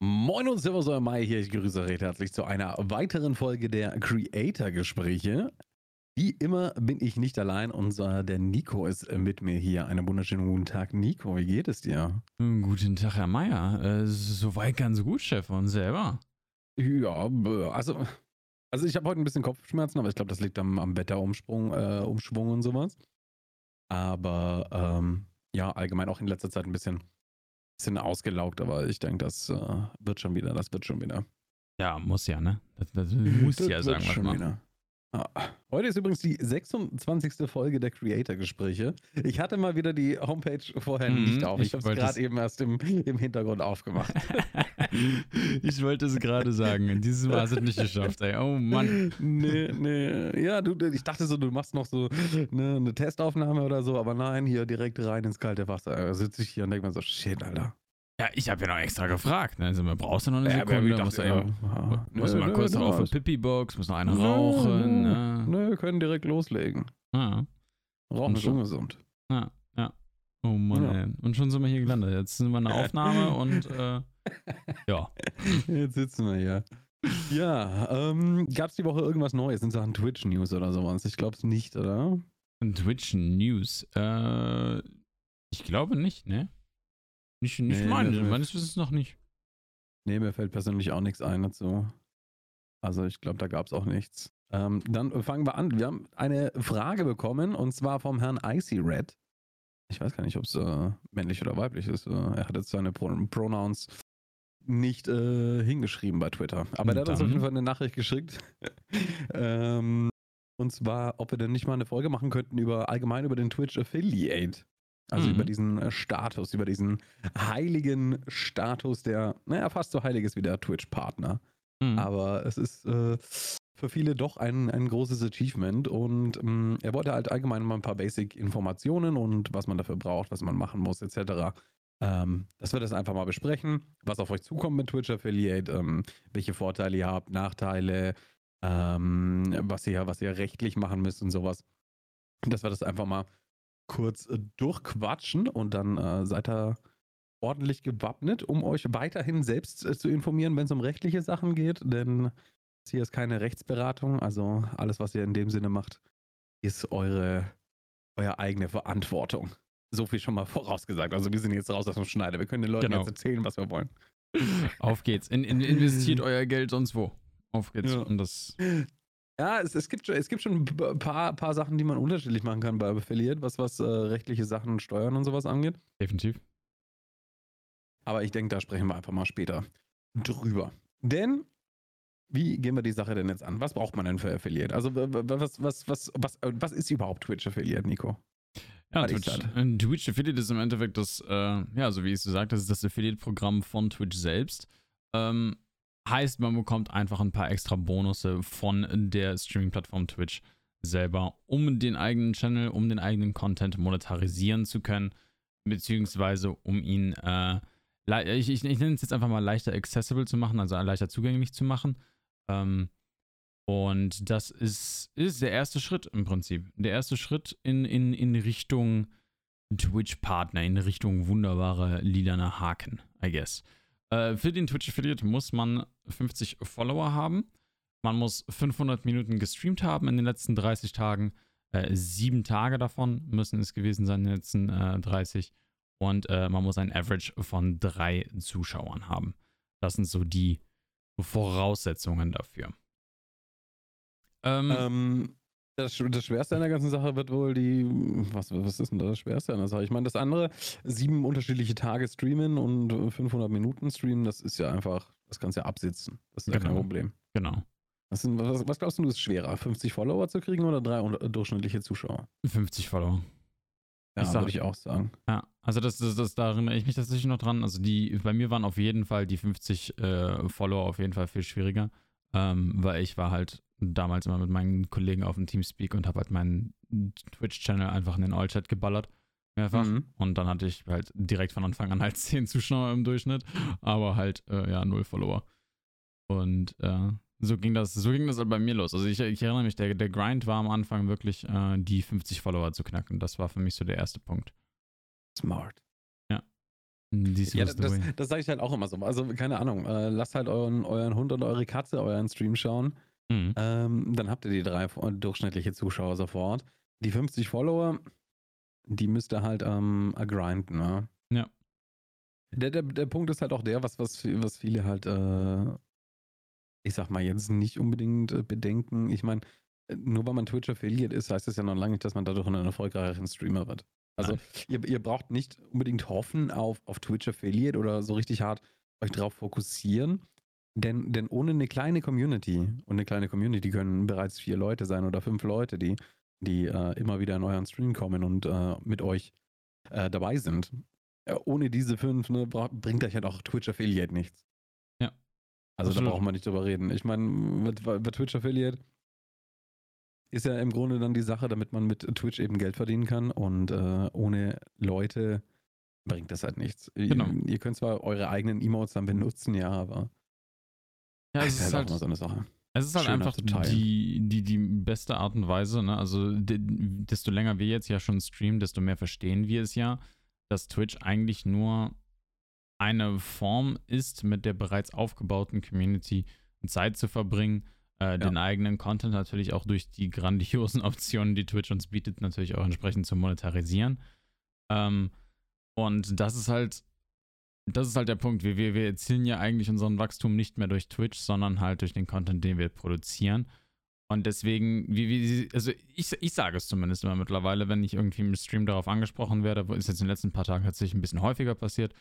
Moin und Servus, euer Mai hier. Ich grüße recht herzlich zu einer weiteren Folge der Creator-Gespräche. Wie immer bin ich nicht allein. Unser der Nico ist mit mir hier. Einen wunderschönen guten Tag, Nico. Wie geht es dir? Guten Tag, Herr Meier. Äh, soweit ganz gut, Chef. Und selber? Ja, also, also ich habe heute ein bisschen Kopfschmerzen, aber ich glaube, das liegt am, am Wetterumschwung äh, Umschwung und sowas. Aber ähm, ja, allgemein auch in letzter Zeit ein bisschen bisschen ausgelaugt, aber ich denke, das äh, wird schon wieder, das wird schon wieder. Ja, muss ja, ne? Das, das muss das ja sagen, was man. Wieder. Ah, heute ist übrigens die 26. Folge der Creator-Gespräche. Ich hatte mal wieder die Homepage vorher mhm, nicht auf. Ich, ich habe es gerade eben erst im, im Hintergrund aufgemacht. ich wollte es gerade sagen. Dieses Mal hast du es nicht geschafft, ey. Oh Mann. Nee, nee. Ja, du, ich dachte so, du machst noch so eine, eine Testaufnahme oder so, aber nein, hier direkt rein ins kalte Wasser. Da sitze ich hier und denke mir so, shit, Alter. Ja, ich habe ja noch extra gefragt. Ne? Also, man brauchst du noch eine ja, Sekunde. Dachte, muss, eben, ja, muss nö, mal kurz nö, auf eine Pipi-Box, muss noch eine rauchen. Nö, ne? nö, können direkt loslegen. Ah. Rauchen ist ungesund. Ja, ja. Oh Mann, ja. ey. Und schon sind wir hier gelandet. Jetzt sind wir in der Aufnahme und äh, ja. Jetzt sitzen wir hier. Ja, ähm, gab es die Woche irgendwas Neues in Sachen Twitch-News oder sowas? Ich glaube es nicht, oder? Twitch-News? Äh, ich glaube nicht, ne? Nicht, nicht nee, meine, meines Wissens noch nicht. Nee, mir fällt persönlich auch nichts ein dazu. Also ich glaube, da gab es auch nichts. Ähm, dann fangen wir an. Wir haben eine Frage bekommen und zwar vom Herrn Icy Red. Ich weiß gar nicht, ob es äh, männlich oder weiblich ist. Äh, er hat jetzt seine Pro Pronouns nicht äh, hingeschrieben bei Twitter. Aber der hat uns auf jeden Fall eine Nachricht geschickt. ähm, und zwar, ob wir denn nicht mal eine Folge machen könnten über allgemein über den Twitch Affiliate. Also mhm. über diesen äh, Status, über diesen heiligen Status, der, naja, fast so heilig ist wie der Twitch-Partner. Mhm. Aber es ist äh, für viele doch ein, ein großes Achievement und ähm, er wollte halt allgemein mal ein paar Basic-Informationen und was man dafür braucht, was man machen muss, etc. Ähm, dass wir das einfach mal besprechen, was auf euch zukommt mit Twitch Affiliate, ähm, welche Vorteile ihr habt, Nachteile, ähm, was, ihr, was ihr rechtlich machen müsst und sowas. Dass wir das einfach mal kurz äh, durchquatschen und dann äh, seid ihr ordentlich gewappnet, um euch weiterhin selbst äh, zu informieren, wenn es um rechtliche Sachen geht. Denn hier ist keine Rechtsberatung. Also alles, was ihr in dem Sinne macht, ist eure, eure eigene Verantwortung. So viel schon mal vorausgesagt. Also wir sind jetzt raus aus dem Schneider. Wir können den Leuten genau. jetzt erzählen, was wir wollen. Auf geht's. In, in, investiert euer Geld sonst wo. Auf geht's. Ja. Und das ja, es, es, gibt, schon, es gibt schon ein paar, paar Sachen, die man unterschiedlich machen kann bei Affiliate, was, was äh, rechtliche Sachen, Steuern und sowas angeht. Definitiv. Aber ich denke, da sprechen wir einfach mal später drüber. Denn, wie gehen wir die Sache denn jetzt an? Was braucht man denn für Affiliate? Also, was, was, was, was, was ist überhaupt Twitch Affiliate, Nico? Ja, Twitch, Twitch Affiliate ist im Endeffekt das, äh, ja, so wie ich es gesagt das ist das Affiliate-Programm von Twitch selbst. Ähm, Heißt, man bekommt einfach ein paar extra Bonusse von der Streaming-Plattform Twitch selber, um den eigenen Channel, um den eigenen Content monetarisieren zu können, beziehungsweise um ihn, äh, ich, ich, ich nenne es jetzt einfach mal leichter accessible zu machen, also leichter zugänglich zu machen. Ähm, und das ist, ist der erste Schritt im Prinzip. Der erste Schritt in, in, in Richtung Twitch-Partner, in Richtung wunderbare lilane Haken, I guess. Äh, für den Twitch-Affiliate muss man 50 Follower haben. Man muss 500 Minuten gestreamt haben in den letzten 30 Tagen. Äh, sieben Tage davon müssen es gewesen sein in den letzten äh, 30. Und äh, man muss ein Average von drei Zuschauern haben. Das sind so die Voraussetzungen dafür. Ähm, ähm, das, das, Schwerste an der ganzen Sache wird wohl die. Was, was ist denn das Schwerste an der Sache? Ich meine, das andere, sieben unterschiedliche Tage streamen und 500 Minuten streamen, das ist ja einfach, das kannst du ja absitzen. Das ist genau. ja kein genau. Problem. Genau. Was, was, was, glaubst du, ist schwerer? 50 Follower zu kriegen oder drei durchschnittliche Zuschauer? 50 Follower. Ja, würde ich auch sagen. Ja, also das, das, das, da erinnere ich mich tatsächlich noch dran. Also die, bei mir waren auf jeden Fall die 50 äh, Follower auf jeden Fall viel schwieriger, ähm, weil ich war halt damals immer mit meinen Kollegen auf dem Teamspeak und habe halt meinen Twitch-Channel einfach in den All-Chat geballert. Mehrfach. Mhm. Und dann hatte ich halt direkt von Anfang an halt 10 Zuschauer im Durchschnitt, aber halt, äh, ja, null Follower. Und äh, so ging das, so ging das halt bei mir los. Also ich, ich erinnere mich, der, der Grind war am Anfang wirklich, äh, die 50 Follower zu knacken. Das war für mich so der erste Punkt. Smart. Ja. ja, das, das, das sage ich halt auch immer so. Also, keine Ahnung, äh, lasst halt euren, euren Hund und eure Katze euren Stream schauen. Mhm. Ähm, dann habt ihr die drei durchschnittliche Zuschauer sofort. Die 50 Follower, die müsst ihr halt ähm, grinden, ne? Ja. Der, der, der Punkt ist halt auch der, was, was, was viele halt, äh, ich sag mal, jetzt nicht unbedingt äh, bedenken. Ich meine, nur weil man Twitch-Affiliate ist, heißt das ja noch lange nicht, dass man dadurch ein erfolgreicher Streamer wird. Also ihr, ihr, braucht nicht unbedingt hoffen auf, auf Twitch-Affiliate oder so richtig hart euch darauf fokussieren. Denn, denn ohne eine kleine Community, und eine kleine Community können bereits vier Leute sein oder fünf Leute, die, die äh, immer wieder in euren Stream kommen und äh, mit euch äh, dabei sind. Äh, ohne diese fünf ne, bringt euch halt auch Twitch Affiliate nichts. Ja. Also da brauchen wir nicht drüber reden. Ich meine, bei Twitch Affiliate ist ja im Grunde dann die Sache, damit man mit Twitch eben Geld verdienen kann und äh, ohne Leute bringt das halt nichts. Genau. Ihr, ihr könnt zwar eure eigenen Emotes dann benutzen, ja, aber ja, es ist, ist halt, halt so eine Sache. Es ist halt Schön einfach die, die, die beste Art und Weise, ne? Also desto länger wir jetzt ja schon streamen, desto mehr verstehen wir es ja, dass Twitch eigentlich nur eine Form ist, mit der bereits aufgebauten Community Zeit zu verbringen, äh, ja. den eigenen Content natürlich auch durch die grandiosen Optionen, die Twitch uns bietet, natürlich auch entsprechend zu monetarisieren. Ähm, und das ist halt, das ist halt der Punkt. Wir, wir, wir erzielen ja eigentlich unseren Wachstum nicht mehr durch Twitch, sondern halt durch den Content, den wir produzieren. Und deswegen, wie, wie, also ich, ich sage es zumindest immer mittlerweile, wenn ich irgendwie im Stream darauf angesprochen werde, ist jetzt in den letzten paar Tagen tatsächlich ein bisschen häufiger passiert,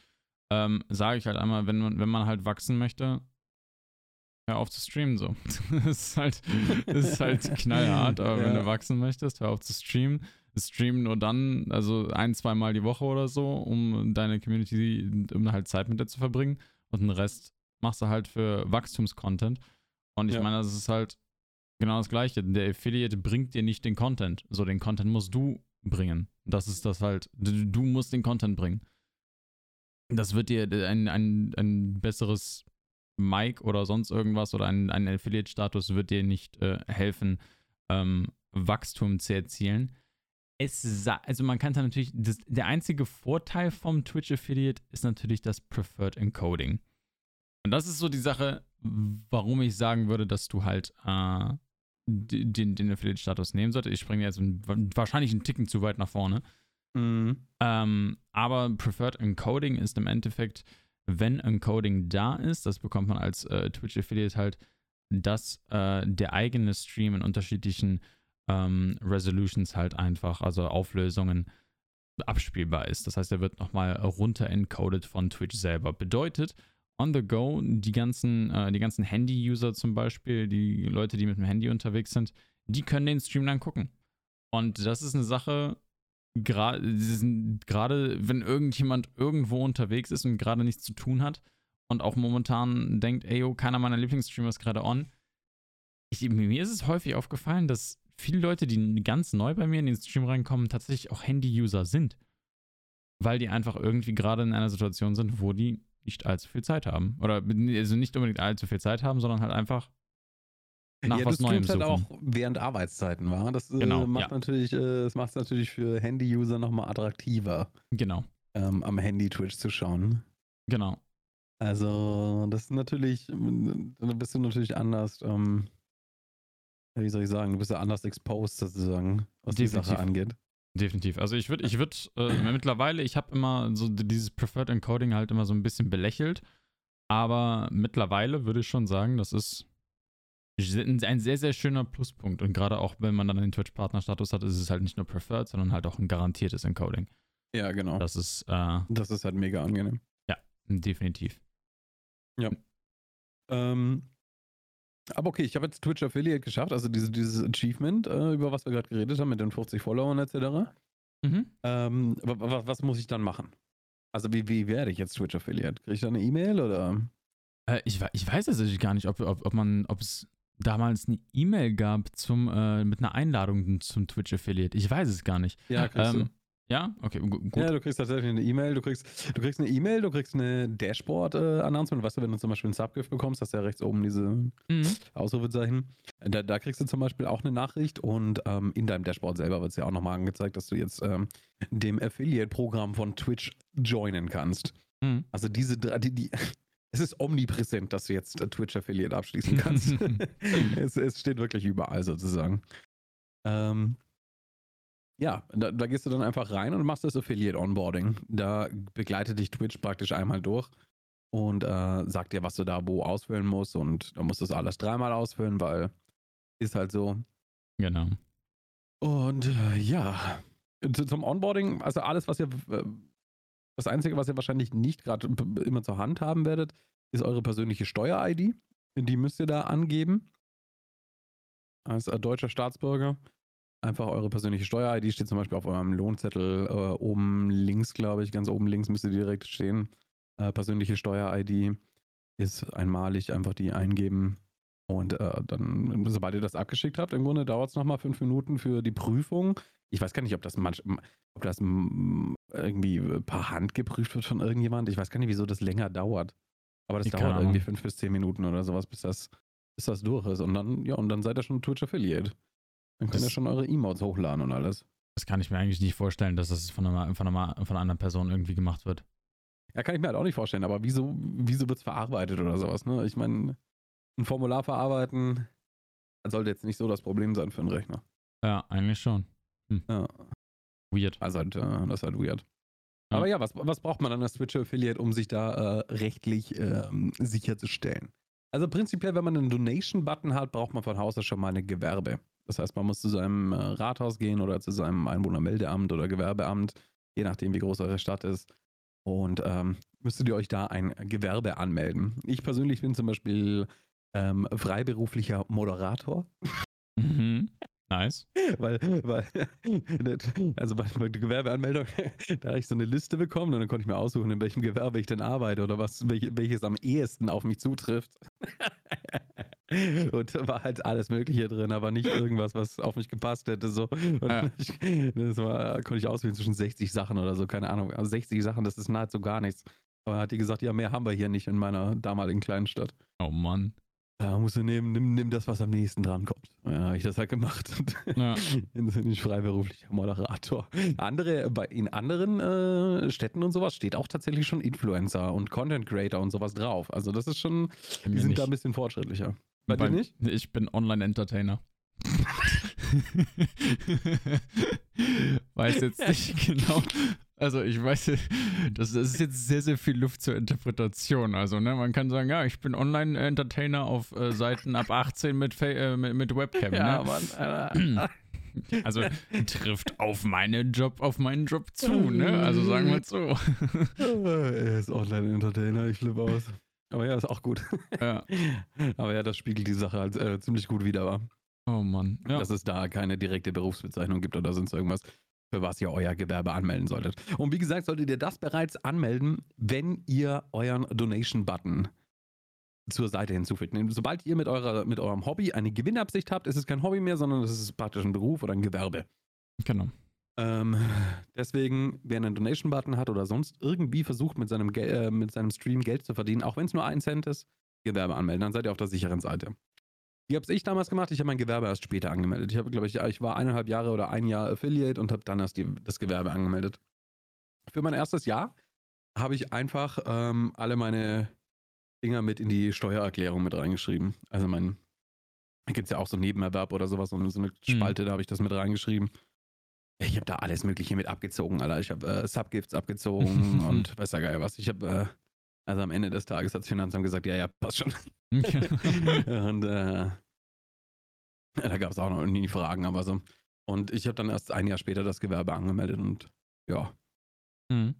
ähm, sage ich halt einmal, wenn man, wenn man halt wachsen möchte, hör auf zu streamen so. das ist halt, das ist halt knallhart, aber ja. wenn du wachsen möchtest, hör auf zu streamen. Streamen nur dann, also ein, zweimal die Woche oder so, um deine Community, um halt Zeit mit dir zu verbringen. Und den Rest machst du halt für Wachstumscontent. Und ich ja. meine, das ist halt genau das Gleiche. Der Affiliate bringt dir nicht den Content. So, den Content musst du bringen. Das ist das halt. Du musst den Content bringen. Das wird dir ein, ein, ein besseres Mic oder sonst irgendwas oder ein, ein Affiliate-Status wird dir nicht äh, helfen, ähm, Wachstum zu erzielen. Es also man kann da natürlich, das, der einzige Vorteil vom Twitch Affiliate ist natürlich das Preferred Encoding. Und das ist so die Sache, warum ich sagen würde, dass du halt äh, den, den Affiliate-Status nehmen solltest. Ich springe jetzt wahrscheinlich einen Ticken zu weit nach vorne. Mhm. Ähm, aber Preferred Encoding ist im Endeffekt wenn Encoding da ist, das bekommt man als äh, Twitch-Affiliate halt, dass äh, der eigene Stream in unterschiedlichen ähm, Resolutions halt einfach, also Auflösungen, abspielbar ist. Das heißt, er wird nochmal runter encoded von Twitch selber. Bedeutet, on the go, die ganzen, äh, die ganzen Handy-User zum Beispiel, die Leute, die mit dem Handy unterwegs sind, die können den Stream dann gucken. Und das ist eine Sache, gerade wenn irgendjemand irgendwo unterwegs ist und gerade nichts zu tun hat und auch momentan denkt, ey, yo, keiner meiner Lieblingsstreamer ist gerade on. Ich, mir ist es häufig aufgefallen, dass viele Leute, die ganz neu bei mir in den Stream reinkommen, tatsächlich auch Handy-User sind. Weil die einfach irgendwie gerade in einer Situation sind, wo die nicht allzu viel Zeit haben. Oder also nicht unbedingt allzu viel Zeit haben, sondern halt einfach nach ja, was Neuem halt halt auch während Arbeitszeiten, war. Das äh, genau, macht ja. natürlich, äh, das macht es natürlich für Handy-User nochmal attraktiver. Genau. Ähm, am Handy Twitch zu schauen. Genau. Also, das ist natürlich, da bist du natürlich anders, ähm, wie soll ich sagen, du bist ja anders exposed sozusagen, was Definitiv. die Sache angeht. Definitiv. Also ich würde, ich würde äh, mittlerweile, ich habe immer so dieses Preferred Encoding halt immer so ein bisschen belächelt, aber mittlerweile würde ich schon sagen, das ist ein sehr, sehr schöner Pluspunkt. Und gerade auch, wenn man dann den Twitch-Partner-Status hat, ist es halt nicht nur preferred, sondern halt auch ein garantiertes Encoding. Ja, genau. Das ist. Äh, das ist halt mega angenehm. Ja, definitiv. Ja. Ähm, aber okay, ich habe jetzt Twitch Affiliate geschafft, also diese, dieses Achievement, äh, über was wir gerade geredet haben, mit den 50 Followern etc. Mhm. Ähm, was, was muss ich dann machen? Also, wie, wie werde ich jetzt Twitch Affiliate? Kriege ich da eine E-Mail oder? Äh, ich, ich weiß tatsächlich gar nicht, ob, ob, ob man, ob es damals eine E-Mail gab zum, äh, mit einer Einladung zum Twitch Affiliate. Ich weiß es gar nicht. Ja, kriegst ähm, du. Ja, okay, gut. Ja, du kriegst tatsächlich eine E-Mail, du kriegst, du kriegst eine E-Mail, du kriegst eine Dashboard-Announcement. Äh, weißt du, wenn du zum Beispiel ein Subgift bekommst, hast du ja rechts oben diese mhm. Ausrufezeichen. Da, da, kriegst du zum Beispiel auch eine Nachricht und ähm, in deinem Dashboard selber wird es ja auch nochmal angezeigt, dass du jetzt ähm, dem Affiliate-Programm von Twitch joinen kannst. Mhm. Also diese, die, die, es ist omnipräsent, dass du jetzt Twitch-Affiliate abschließen kannst. es, es, steht wirklich überall sozusagen. Ähm, ja, da, da, gehst du dann einfach rein und machst das Affiliate-Onboarding. Da begleitet dich Twitch praktisch einmal durch und äh, sagt dir, was du da wo ausfüllen musst. Und da musst du das alles dreimal ausfüllen, weil ist halt so. Genau. Und äh, ja, zum Onboarding, also alles, was ihr, äh, das Einzige, was ihr wahrscheinlich nicht gerade immer zur Hand haben werdet, ist eure persönliche Steuer-ID. Die müsst ihr da angeben. Als deutscher Staatsbürger. Einfach eure persönliche Steuer-ID steht zum Beispiel auf eurem Lohnzettel äh, oben links, glaube ich, ganz oben links müsste die direkt stehen. Äh, persönliche Steuer-ID ist einmalig, einfach die eingeben. Und äh, dann, sobald ihr das abgeschickt habt, im Grunde dauert es nochmal fünf Minuten für die Prüfung. Ich weiß gar nicht, ob das manch, ob das irgendwie per Hand geprüft wird von irgendjemand. Ich weiß gar nicht, wieso das länger dauert. Aber das ich dauert irgendwie fünf bis zehn Minuten oder sowas, bis das, bis das durch ist. Und dann, ja, und dann seid ihr schon Twitch Affiliate. Dann könnt ihr schon eure Emotes hochladen und alles. Das kann ich mir eigentlich nicht vorstellen, dass das von einer, von einer, von einer anderen Person irgendwie gemacht wird. Ja, kann ich mir halt auch nicht vorstellen, aber wieso, wieso wird es verarbeitet oder sowas, ne? Ich meine, ein Formular verarbeiten, das sollte jetzt nicht so das Problem sein für einen Rechner. Ja, eigentlich schon. Hm. Ja. Weird. Also halt, äh, das ist halt weird. Ja. Aber ja, was, was braucht man dann als Twitch Affiliate, um sich da äh, rechtlich ähm, sicherzustellen? Also prinzipiell, wenn man einen Donation-Button hat, braucht man von Haus aus schon mal eine Gewerbe. Das heißt, man muss zu seinem äh, Rathaus gehen oder zu seinem Einwohnermeldeamt oder Gewerbeamt, je nachdem, wie groß eure Stadt ist. Und ähm, müsstet ihr euch da ein Gewerbe anmelden. Ich persönlich bin zum Beispiel ähm, freiberuflicher Moderator. Mhm. Nice. Weil, weil, also bei der Gewerbeanmeldung, da habe ich so eine Liste bekommen und dann konnte ich mir aussuchen, in welchem Gewerbe ich denn arbeite oder was, welches am ehesten auf mich zutrifft. Und da war halt alles Mögliche drin, aber nicht irgendwas, was auf mich gepasst hätte. So. Ja. Ich, das war, konnte ich auswählen zwischen 60 Sachen oder so, keine Ahnung. Also 60 Sachen, das ist nahezu gar nichts. Aber hat die gesagt, ja, mehr haben wir hier nicht in meiner damaligen kleinen Stadt. Oh Mann. Da musst du nehmen, nimm, nimm das, was am nächsten dran kommt. Ja, habe ich das halt gemacht. Ja. bin ich freiberuflicher Moderator. Andere, bei, in anderen äh, Städten und sowas steht auch tatsächlich schon Influencer und Content Creator und sowas drauf. Also das ist schon, die sind nicht. da ein bisschen fortschrittlicher. Bei, bei dir nicht? Ich bin Online-Entertainer. weiß jetzt nicht genau, also ich weiß, das, ist jetzt sehr, sehr viel Luft zur Interpretation. Also, ne, man kann sagen, ja, ich bin Online-Entertainer auf äh, Seiten ab 18 mit, äh, mit, mit, Webcam. Ja, ne? Mann, Also trifft auf meinen Job, auf meinen Job zu, ne? Also sagen wir es so. er ist Online-Entertainer, ich flippe aus. Aber ja, ist auch gut. Ja. Aber ja, das spiegelt die Sache halt äh, ziemlich gut wieder, Oh Mann. Ja. Dass es da keine direkte Berufsbezeichnung gibt oder sonst irgendwas für was ihr euer Gewerbe anmelden solltet. Und wie gesagt, solltet ihr das bereits anmelden, wenn ihr euren Donation-Button zur Seite hinzufügt. Sobald ihr mit, eurer, mit eurem Hobby eine Gewinnabsicht habt, ist es kein Hobby mehr, sondern es ist praktisch ein Beruf oder ein Gewerbe. Genau. Ähm, deswegen, wer einen Donation-Button hat oder sonst irgendwie versucht, mit seinem, äh, mit seinem Stream Geld zu verdienen, auch wenn es nur ein Cent ist, Gewerbe anmelden, dann seid ihr auf der sicheren Seite. Wie habe ich damals gemacht? Ich habe mein Gewerbe erst später angemeldet. Ich habe, glaube ich, ich war eineinhalb Jahre oder ein Jahr Affiliate und habe dann erst die, das Gewerbe angemeldet. Für mein erstes Jahr habe ich einfach ähm, alle meine Dinger mit in die Steuererklärung mit reingeschrieben. Also mein, da gibt es ja auch so einen Nebenerwerb oder sowas, so eine mhm. Spalte, mhm. da habe ich das mit reingeschrieben. Ich habe da alles Mögliche mit abgezogen, Alter. Ich habe äh, Subgifts abgezogen und weiß ja geil was. Ich habe, äh, also am Ende des Tages hat das Finanzamt gesagt, ja, ja, passt schon. und äh, da gab es auch noch nie Fragen, aber so. Und ich habe dann erst ein Jahr später das Gewerbe angemeldet und ja. Mhm.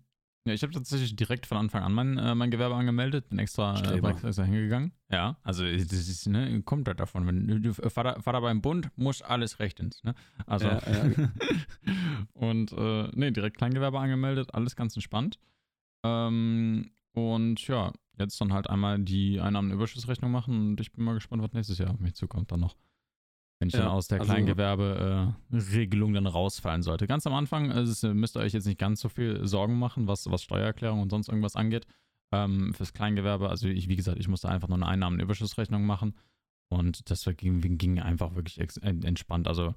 Ja, ich habe tatsächlich direkt von Anfang an mein, äh, mein Gewerbe angemeldet, bin extra, äh, extra hingegangen. Ja, also das ist, ne, kommt halt davon. Wenn du Vater, Vater beim Bund, muss alles rechtens. Ne? Also ja, ja. und äh, nee, direkt Kleingewerbe angemeldet, alles ganz entspannt. Ähm, und ja, jetzt dann halt einmal die Einnahmenüberschussrechnung machen und ich bin mal gespannt, was nächstes Jahr auf mich zukommt dann noch. Wenn ich ja, dann aus der also, Kleingewerbe-Regelung äh, dann rausfallen sollte. Ganz am Anfang also, müsst ihr euch jetzt nicht ganz so viel Sorgen machen, was, was Steuererklärung und sonst irgendwas angeht. Ähm, fürs Kleingewerbe, also ich, wie gesagt, ich musste einfach nur eine Einnahmenüberschussrechnung machen und das ging, ging einfach wirklich entspannt. Also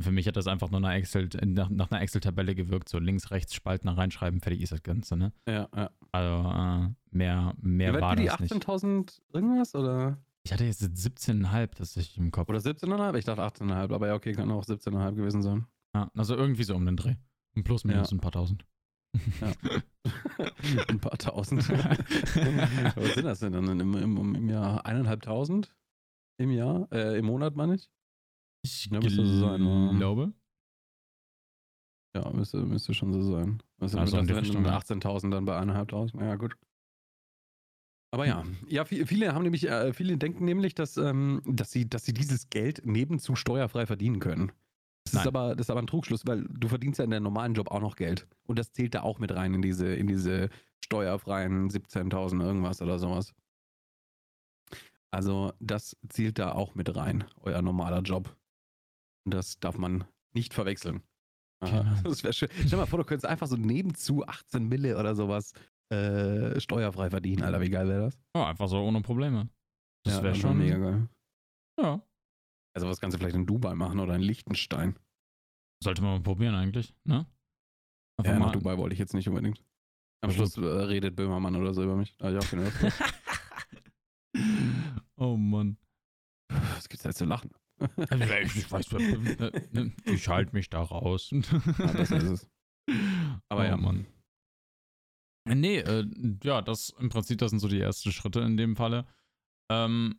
Für mich hat das einfach nur nach, Excel, nach, nach einer Excel-Tabelle gewirkt, so links, rechts, Spalten reinschreiben, fertig ist das Ganze, ne? Ja, ja. Also äh, mehr, mehr Wie war die das nicht. 18.000 irgendwas oder? Ich hatte jetzt 17,5 das ich im Kopf. Oder 17,5? Ich dachte 18,5, aber ja, okay, kann auch 17,5 gewesen sein. Ja, also irgendwie so um den Dreh. Ein Plus, minus Ja. ein paar tausend. Ein paar tausend. Was sind das denn dann im, im, im Jahr? Eineinhalbtausend? Im Jahr? Äh, Im Monat, meine ich? Ich Ja, müsste so sein, ja. glaube. Ja, müsste, müsste schon so sein. Also, Also das Richtung, ja. 18.000 dann bei eineinhalbtausend. Ja, gut. Aber ja, ja, vi- viele haben nämlich, äh, viele denken nämlich, dass, ähm, dass, sie, dass sie dieses Geld nebenzu steuerfrei verdienen können. Das ist, aber, das ist aber ein Trugschluss, weil du verdienst ja in deinem normalen Job auch noch Geld. Und das zählt da auch mit rein in diese, in diese steuerfreien 17.000 irgendwas oder sowas. Also das zählt da auch mit rein, euer normaler Job. Das darf man nicht verwechseln. Genau. Das wäre schön. Stell dir mal vor, du könntest einfach so nebenzu 18 Mille oder sowas äh, steuerfrei verdienen, Alter. Wie geil wäre das? Ja, einfach so ohne Probleme. Das Ja, wäre schon mega geil. Ja. Also was kannst du vielleicht in Dubai machen oder in Liechtenstein? Sollte man mal probieren eigentlich, ne? Einfach Ja, nach. Dubai wollte ich jetzt nicht unbedingt. Am Ach Schluss äh, redet Böhmermann oder so über mich. Keine Lust drauf. oh Mann. Was gibt's da jetzt zu lachen? Ich, ich weiß, äh, ne, ich halte mich da raus. Ja, das ist es. Aber oh, ja. Mann. Nee, äh, ja, das im Prinzip, das sind so die ersten Schritte in dem Falle. Ähm,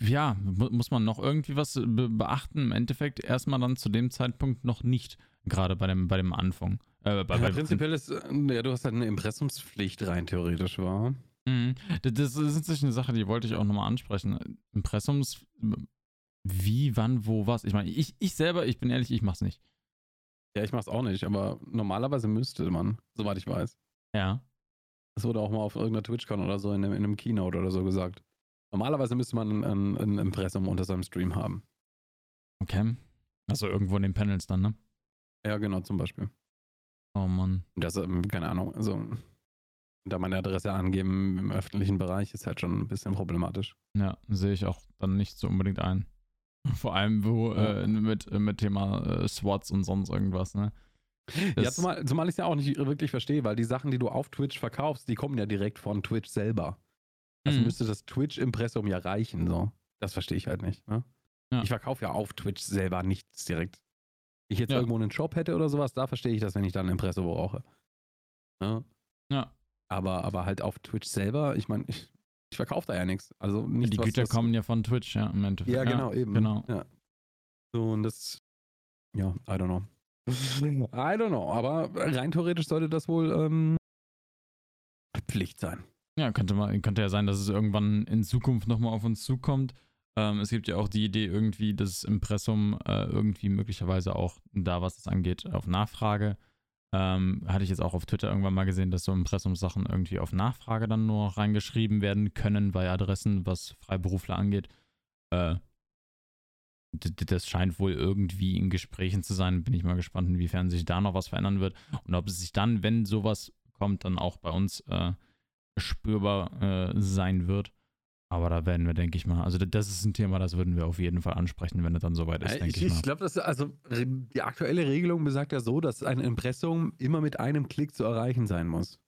ja, mu muss man noch irgendwie was be beachten? Im Endeffekt erstmal dann zu dem Zeitpunkt noch nicht, gerade bei dem, bei dem Anfang. Äh, bei, Ja, bei, prinzipiell ist, äh, ja, du hast halt eine Impressumspflicht rein theoretisch, war. Mhm. Das, ist natürlich eine Sache, die wollte ich auch nochmal ansprechen. Impressums, wie, wann, wo, was. Ich meine, ich, ich selber, ich bin ehrlich, ich mach's nicht. Ja, ich mach's auch nicht, aber normalerweise müsste man, soweit ich weiß. Ja. Das wurde auch mal auf irgendeiner TwitchCon oder so in einem, in einem Keynote oder so gesagt. Normalerweise müsste man ein, ein, ein Impressum unter seinem Stream haben. Okay. Also irgendwo in den Panels dann, ne? Ja, genau, zum Beispiel. Oh Mann. Das, ähm, keine Ahnung, also da meine Adresse angeben im öffentlichen Bereich ist halt schon ein bisschen problematisch. Ja, sehe ich auch dann nicht so unbedingt ein. Vor allem, wo Ja. äh, mit, mit Thema äh, SWATs und sonst irgendwas, ne? ja, Das- zumal, zumal ich es ja auch nicht wirklich verstehe, weil die Sachen, die du auf Twitch verkaufst, die kommen ja direkt von Twitch selber. Also Mhm. müsste das Twitch-Impressum ja reichen, so. Das verstehe ich halt nicht. Ne? Ja. Ich verkaufe ja auf Twitch selber nichts direkt. Ich jetzt Ja. irgendwo einen Shop hätte oder sowas, da verstehe ich das, wenn ich dann ein Impressum brauche. Ne? Ja. Aber, aber halt auf Twitch selber, ich meine, ich, ich verkaufe da ja nichts. Also nichts, die was- Güter was- kommen ja von Twitch, ja, im Endeffekt. Ja, genau, eben. Genau. Ja. So, und das, ja, I don't know. I don't know, aber rein theoretisch sollte das wohl ähm, Pflicht sein. Ja, könnte, mal, könnte ja sein, dass es irgendwann in Zukunft nochmal auf uns zukommt. Ähm, es gibt ja auch die Idee, irgendwie das Impressum äh, irgendwie möglicherweise auch da, was das angeht, auf Nachfrage. Ähm, hatte ich jetzt auch auf Twitter irgendwann mal gesehen, dass so Impressumssachen irgendwie auf Nachfrage dann nur noch reingeschrieben werden können bei Adressen, was Freiberufler angeht. Äh, das scheint wohl irgendwie in Gesprächen zu sein. Bin ich mal gespannt, inwiefern sich da noch was verändern wird. Und ob es sich dann, wenn sowas kommt, dann auch bei uns äh, spürbar äh, sein wird. Aber da werden wir, denke ich mal, also das ist ein Thema, das würden wir auf jeden Fall ansprechen, wenn es dann soweit ist, Äh, denke ich ich, ich mal. glaube, das also die aktuelle Regelung besagt ja so, dass ein Impressum immer mit einem Klick zu erreichen sein muss.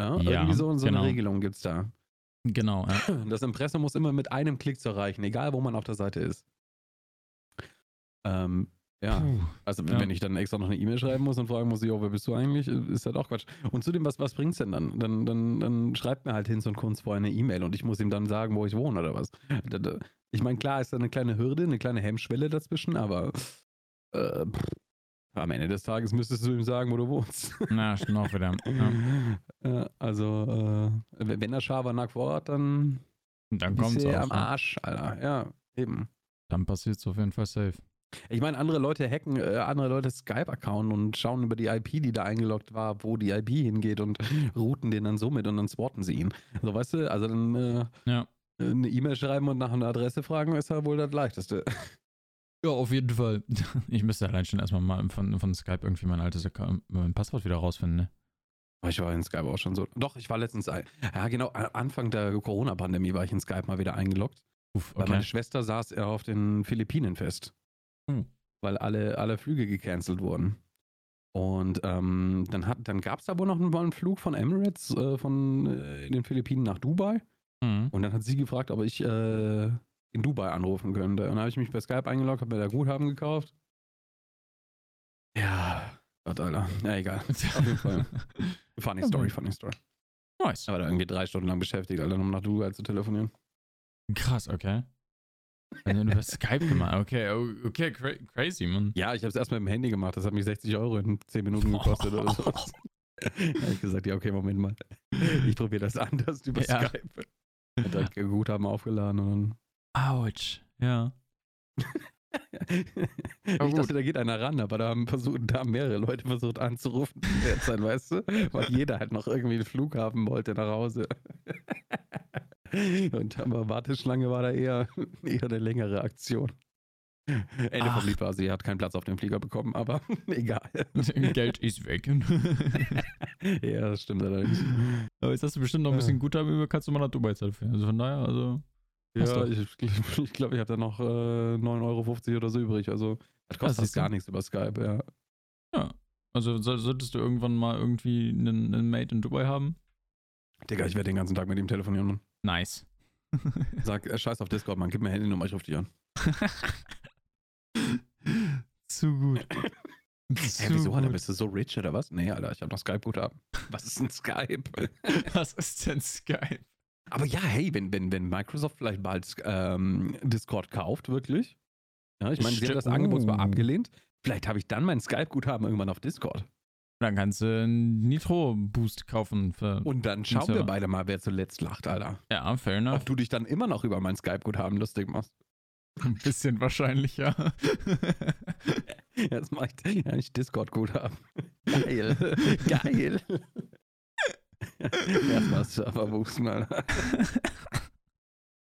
Ja, Ja, irgendwie so, so genau. eine Regelung gibt es da. Genau, ja. Das Impressum muss immer mit einem Klick zu erreichen, egal wo man auf der Seite ist. Ähm, ja. Puh. Also Ja. wenn ich dann extra noch eine E-Mail schreiben muss und fragen muss, jo, wer bist du eigentlich, ist halt auch Quatsch. Und zudem, was, was bringt's denn dann? Dann, dann? dann schreibt mir halt Hinz und Kunz vorher eine E-Mail und ich muss ihm dann sagen, wo ich wohne oder was. Ich meine, klar ist da eine kleine Hürde, eine kleine Hemmschwelle dazwischen, aber äh, pff, am Ende des Tages müsstest du ihm sagen, wo du wohnst. Na, auch wieder. Ja. Also, äh, wenn der Schabernack vor Ort, dann dann bist kommt es du ja auch. am ja. Arsch, Alter. Ja, eben. Dann passiert es auf jeden Fall safe. Ich meine, andere Leute hacken äh, andere Leute Skype-Account und schauen über die IP, die da eingeloggt war, wo die IP hingeht und routen den dann so mit und dann swatten sie ihn. So, weißt du, also dann äh, Ja. eine E-Mail schreiben und nach einer Adresse fragen ist ja wohl das Leichteste. Ja, auf jeden Fall. Ich müsste allein schon erstmal mal von, von Skype irgendwie mein altes Account, mein Passwort wieder rausfinden, ne? Aber ich war in Skype auch schon so. Doch, ich war letztens, ja genau, Anfang der Corona-Pandemie war ich in Skype mal wieder eingeloggt. Uff, okay. Weil meine Schwester saß auf den Philippinen fest. Hm. Weil alle, alle Flüge gecancelt wurden. Und ähm, dann, dann gab es da wohl noch einen, einen Flug von Emirates äh, von äh, den Philippinen nach Dubai. Mhm. Und dann hat sie gefragt, ob ich äh, in Dubai anrufen könnte. Und dann habe ich mich bei Skype eingeloggt, habe mir da Guthaben gekauft. Ja, Gott, Alter. Ja, egal. Auf jeden Fall. Funny Story, funny Story. Nice. Aber da irgendwie drei Stunden lang beschäftigt, Alter, um nach Dubai zu telefonieren. Krass, okay. Du hast Skype gemacht. Okay, oh, okay, cra crazy, man. Ja, ich habe es erstmal mit dem Handy gemacht. Das hat mich 60 Euro in 10 Minuten gekostet oder so. da habe ich gesagt, ja, okay, Moment mal. Ich probiere das anders über ja. Skype. Hat dann Guthaben aufgeladen und dann. Autsch, ja. ich dachte, da geht einer ran, aber da haben, versucht, da haben mehrere Leute versucht anzurufen derzeit, weißt du? Weil jeder halt noch irgendwie einen Flughafen wollte nach Hause. Und aber Warteschlange war da eher, eher eine längere Aktion. Ende Ach. vom Lied war, sie hat keinen Platz auf dem Flieger bekommen, aber egal. Geld ist weg. ja, das stimmt allerdings. Aber jetzt hast du bestimmt noch ein bisschen Guthaben über, kannst du mal nach Dubai zahlen. Also von daher, also. Ja, ich glaube, ich, glaub, ich habe da noch äh, 9,50 Euro oder so übrig. Also, das kostet das gar nichts über Skype, ja. Ja. Also, solltest du irgendwann mal irgendwie einen, einen Mate in Dubai haben? Digga, ich werde den ganzen Tag mit ihm telefonieren, Mann. Nice. Sag, äh, scheiß auf Discord, Mann. Gib mir Handynummer, ich ruf dich an. Zu gut. Hä, wieso, gut. Alter? Bist du so rich oder was? Nee, Alter, ich habe noch Skype-Guthaben. Was ist denn Skype? was ist denn Skype? Aber ja, hey, wenn, wenn, wenn Microsoft vielleicht bald ähm, Discord kauft, wirklich. Ja, ich meine, sie hat das Angebot zwar abgelehnt. Vielleicht habe ich dann mein Skype-Guthaben irgendwann auf Discord. Dann kannst du einen Nitro-Boost kaufen. Für Und dann schauen wir beide mal, wer zuletzt lacht, Alter. Ja, fair enough. Ob du dich dann immer noch über mein Skype-Guthaben lustig machst. Ein bisschen wahrscheinlich, ja. Jetzt mach ich ja nicht Discord-Guthaben. Geil. Geil. Erstmal Server boosten, Alter.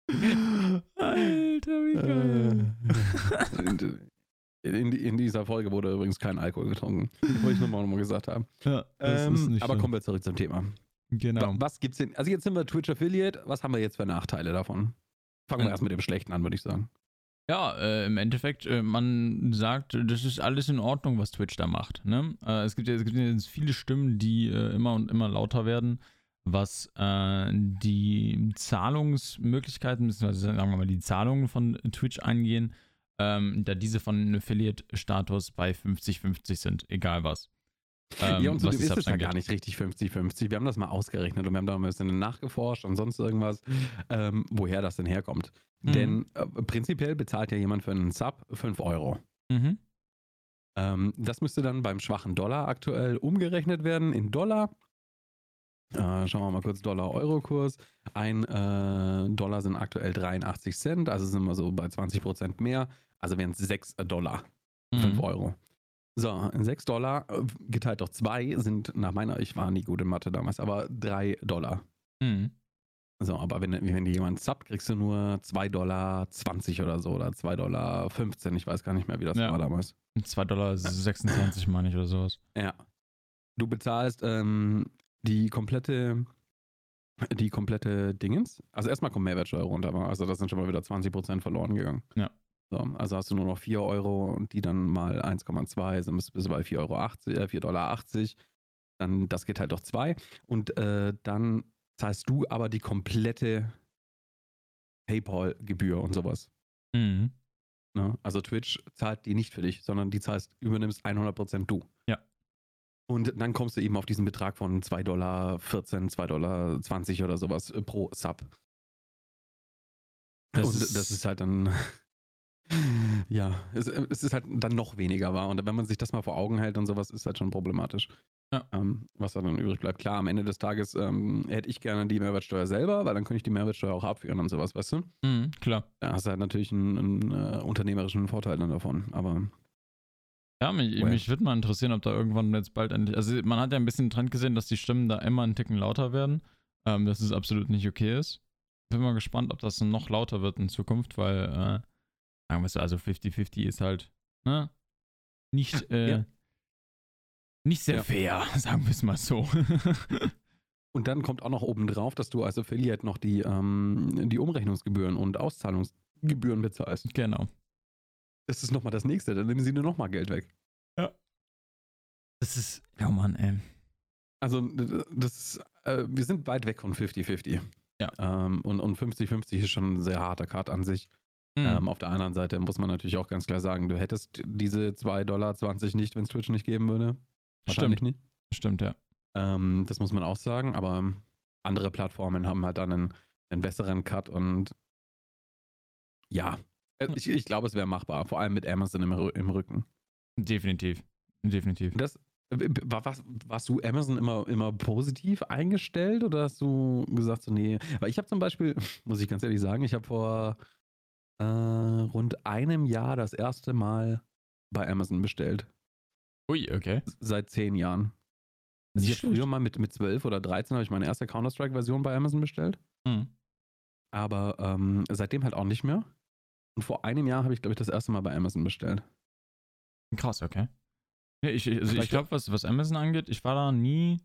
Alter, wie geil. In, in, dieser Folge wurde übrigens kein Alkohol getrunken. Wollte ich nochmal noch gesagt haben. Ja, ähm, aber kommen wir zurück zum Thema. Genau. Was gibt's denn? Also jetzt sind wir Twitch Affiliate. Was haben wir jetzt für Nachteile davon? Fangen wir ähm, erst mit dem Schlechten an, würde ich sagen. Ja, äh, im Endeffekt, äh, man sagt, das ist alles in Ordnung, was Twitch da macht. Ne? Äh, es, gibt ja, es gibt jetzt viele Stimmen, die äh, immer und immer lauter werden, was äh, die Zahlungsmöglichkeiten, beziehungsweise sagen wir mal die Zahlungen von Twitch angehen, ähm, da diese von Affiliate-Status bei 50-50 sind, egal was. Ähm, ja, und so ist es ja gar nicht richtig 50-50. Wir haben das mal ausgerechnet und wir haben da ein bisschen nachgeforscht und sonst irgendwas, ähm, woher das denn herkommt. Mhm. Denn äh, prinzipiell bezahlt ja jemand für einen Sub 5 Euro. Mhm. Ähm, das müsste dann beim schwachen Dollar aktuell umgerechnet werden in Dollar. Äh, schauen wir mal kurz Dollar-Euro-Kurs. Ein äh, Dollar sind aktuell 83 Cent, also sind wir so bei 20 Prozent mehr. Also wären es 6 Dollar. 5 mhm. Euro. So, 6 Dollar äh, geteilt durch 2 sind nach meiner, ich war nie gut in Mathe damals, aber 3 Dollar. Mhm. So, aber wenn, wenn dir jemand zappt, kriegst du nur 2,20 Dollar oder so oder 2,15 Dollar. Ich weiß gar nicht mehr, wie das ja. war damals. 2,26 Dollar 26, meine ich oder sowas. Ja. Du bezahlst ähm, die komplette, die komplette Dingens. Also erstmal kommt Mehrwertsteuer runter, also das sind schon mal wieder 20% verloren gegangen. Ja. So, also hast du nur noch 4 Euro und die dann mal 1,2, sind bist du bei 4,80 Euro, äh, 4,80 Dollar. Dann, das geht halt durch 2. Und äh, dann zahlst du aber die komplette PayPal-Gebühr und sowas. Mhm. Ne? Also Twitch zahlt die nicht für dich, sondern die zahlst, übernimmst 100% du. Ja. Und dann kommst du eben auf diesen Betrag von 2,14 Dollar, 2,20 Dollar oder sowas äh, pro Sub. Das und ist das ist halt dann ja, es, es, ist halt dann noch weniger wahr. Und wenn man sich das mal vor Augen hält und sowas, ist halt schon problematisch. Ja. Ähm, was da dann übrig bleibt. Klar, am Ende des Tages ähm, hätte ich gerne die Mehrwertsteuer selber, weil dann könnte ich die Mehrwertsteuer auch abführen und sowas, weißt du? Mhm, klar. Da hast du halt natürlich einen, einen uh, unternehmerischen Vorteil dann davon. Aber. Ja, mich, well. mich würde mal interessieren, ob da irgendwann jetzt bald endlich. Also, man hat ja ein bisschen den Trend gesehen, dass die Stimmen da immer einen Ticken lauter werden. Ähm, dass es absolut nicht okay ist. Bin mal gespannt, ob das noch lauter wird in Zukunft, weil. Äh, Sagen wir so, also 50-50 ist halt, ne? Nicht, äh, ja. nicht sehr ja. fair, sagen wir es mal so. Und dann kommt auch noch oben drauf, dass du als Affiliate noch die, ähm, die Umrechnungsgebühren und Auszahlungsgebühren bezahlst. Genau. Das ist nochmal das nächste, dann nehmen sie nur nochmal Geld weg. Ja. Das ist, ja Mann, ey. Also, das ist, äh, wir sind weit weg von 50-50. Ja. Ähm, und und 50-50 ist schon ein sehr harter Cut an sich. Mhm. Ähm, auf der anderen Seite muss man natürlich auch ganz klar sagen, du hättest diese 2,20 Dollar nicht, wenn es Twitch nicht geben würde. Wahrscheinlich Stimmt. nicht. Stimmt, ja. Ähm, das muss man auch sagen, aber andere Plattformen haben halt dann einen, einen besseren Cut und ja, äh, ich, ich glaube, es wäre machbar, vor allem mit Amazon im, im Rücken. Definitiv. Definitiv. Das, äh, war, warst, warst du Amazon immer, immer positiv eingestellt oder hast du gesagt, so, nee? Weil ich habe zum Beispiel, muss ich ganz ehrlich sagen, ich habe vor äh, rund einem Jahr das erste Mal bei Amazon bestellt. Ui, okay. Seit zehn Jahren. Also ich habe früher mal mit, mit 12 oder 13 habe ich meine erste Counter-Strike-Version bei Amazon bestellt. Mhm. Aber ähm, seitdem halt auch nicht mehr. Und vor einem Jahr habe ich, glaube ich, das erste Mal bei Amazon bestellt. Krass, okay. Ja, ich, also ich glaube, was, was Amazon angeht, ich war da nie.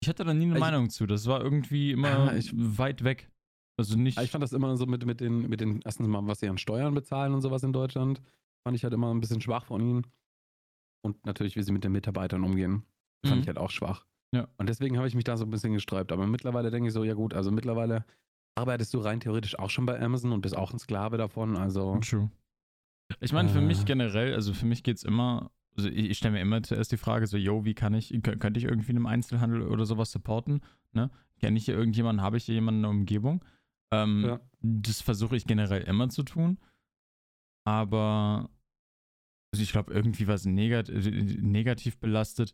Ich hatte da nie eine Ich- Meinung zu. Das war irgendwie immer Ah, ich- weit weg. Also nicht. Ich fand das immer so mit, mit, den, mit den, erstens mal, was sie an Steuern bezahlen und sowas in Deutschland, fand ich halt immer ein bisschen schwach von ihnen. Und natürlich, wie sie mit den Mitarbeitern umgehen, fand Mhm. ich halt auch schwach. Ja. Und deswegen habe ich mich da so ein bisschen gesträubt. Aber mittlerweile denke ich so, ja gut, also mittlerweile arbeitest du rein theoretisch auch schon bei Amazon und bist auch ein Sklave davon. Also True. Ich meine, für mich Äh. generell, also für mich geht es immer, also ich, ich stelle mir immer zuerst die Frage, so, yo, wie kann ich, kö- könnte ich irgendwie in einem Einzelhandel oder sowas supporten? Ne? Kenne ich hier irgendjemanden, habe ich hier jemanden in der Umgebung? Ähm, Ja. Das versuche ich generell immer zu tun. Aber also ich glaube, irgendwie was negat negativ belastet.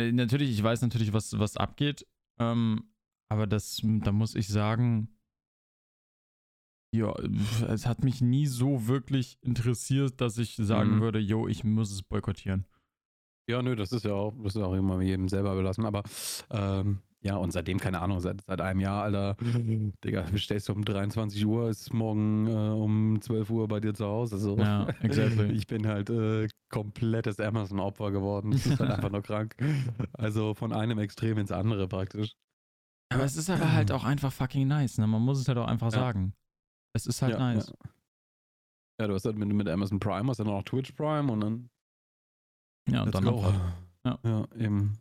Äh, Natürlich, ich weiß natürlich, was, was abgeht. Ähm, aber das, da muss ich sagen, ja, es hat mich nie so wirklich interessiert, dass ich sagen Mhm. würde, yo, ich muss es boykottieren. Ja, nö, das ist ja auch, das ist auch immer jedem selber belassen. Aber ähm, ja, und seitdem, keine Ahnung, seit, seit einem Jahr, Alter, Digga, bestellst du um 23 Uhr, ist morgen äh, um 12 Uhr bei dir zu Hause. So. Ja, exactly. Ich bin halt äh, komplettes Amazon-Opfer geworden. Das ist halt einfach nur krank. Also von einem Extrem ins andere praktisch. Aber es ist aber halt auch einfach fucking nice, ne? Man muss es halt auch einfach Ja. sagen. Es ist halt ja, nice. Ja. ja, du hast halt mit, mit Amazon Prime, hast dann auch Twitch Prime und dann. Ja, und dann noch was. Ja. ja, eben.